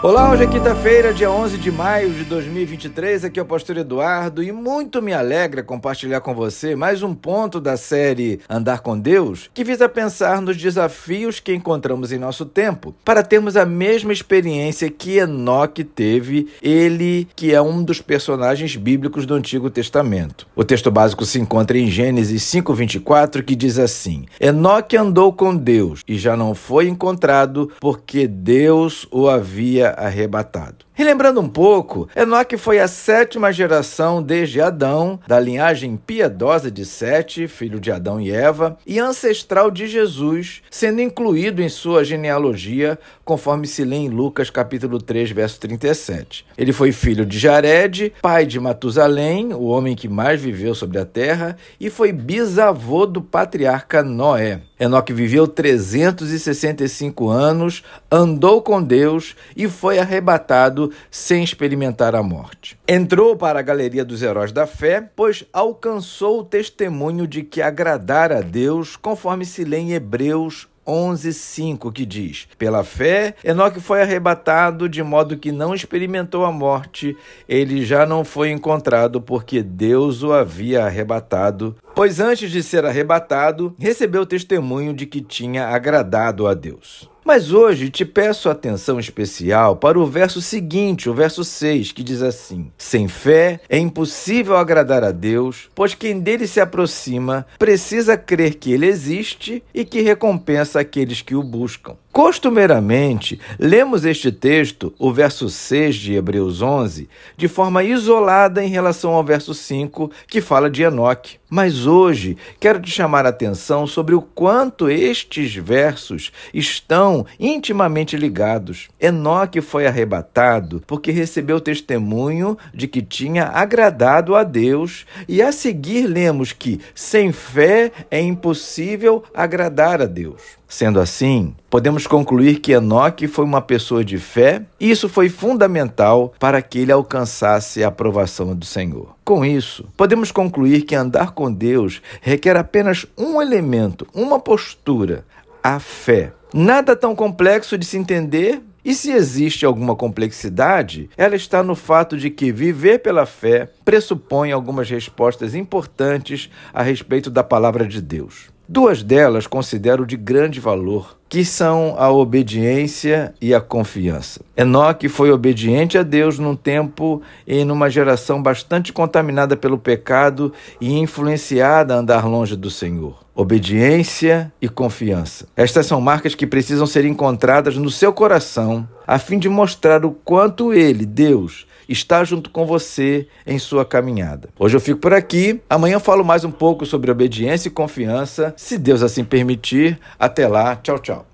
Olá, hoje é quinta-feira, dia 11 de maio de 2023. Aqui é o pastor Eduardo e muito me alegra compartilhar com você mais um ponto da série Andar com Deus, que visa pensar nos desafios que encontramos em nosso tempo, para termos a mesma experiência que Enoque teve, ele que é um dos personagens bíblicos do Antigo Testamento. O texto básico se encontra em Gênesis 5:24, que diz assim: Enoque andou com Deus e já não foi encontrado, porque Deus o havia arrebatado. Relembrando um pouco, Enoque foi a sétima geração desde Adão, da linhagem piedosa de Sete, filho de Adão e Eva, e ancestral de Jesus, sendo incluído em sua genealogia, conforme se lê em Lucas capítulo 3, verso 37. Ele foi filho de Jared, pai de Matusalém, o homem que mais viveu sobre a terra, e foi bisavô do patriarca Noé. Enoque viveu 365 anos, andou com Deus e foi arrebatado sem experimentar a morte. Entrou para a galeria dos heróis da fé, pois alcançou o testemunho de que agradara a Deus, conforme se lê em Hebreus 11:5 que diz: Pela fé, Enoque foi arrebatado de modo que não experimentou a morte, ele já não foi encontrado porque Deus o havia arrebatado, pois antes de ser arrebatado, recebeu testemunho de que tinha agradado a Deus. Mas hoje te peço atenção especial para o verso seguinte, o verso 6, que diz assim: Sem fé é impossível agradar a Deus, pois quem dele se aproxima precisa crer que ele existe e que recompensa aqueles que o buscam. Costumeiramente, lemos este texto, o verso 6 de Hebreus 11, de forma isolada em relação ao verso 5, que fala de Enoque. Mas hoje quero te chamar a atenção sobre o quanto estes versos estão intimamente ligados. Enoque foi arrebatado porque recebeu testemunho de que tinha agradado a Deus, e a seguir lemos que sem fé é impossível agradar a Deus. Sendo assim, podemos concluir que Enoque foi uma pessoa de fé e isso foi fundamental para que ele alcançasse a aprovação do Senhor. Com isso, podemos concluir que andar com Deus requer apenas um elemento, uma postura, a fé. Nada tão complexo de se entender e se existe alguma complexidade, ela está no fato de que viver pela fé pressupõe algumas respostas importantes a respeito da palavra de Deus. Duas delas considero de grande valor, que são a obediência e a confiança. Enoque foi obediente a Deus num tempo e numa geração bastante contaminada pelo pecado e influenciada a andar longe do Senhor. Obediência e confiança. Estas são marcas que precisam ser encontradas no seu coração, a fim de mostrar o quanto ele, Deus, está junto com você em sua caminhada. Hoje eu fico por aqui. Amanhã eu falo mais um pouco sobre obediência e confiança, se Deus assim permitir. Até lá. Tchau, tchau.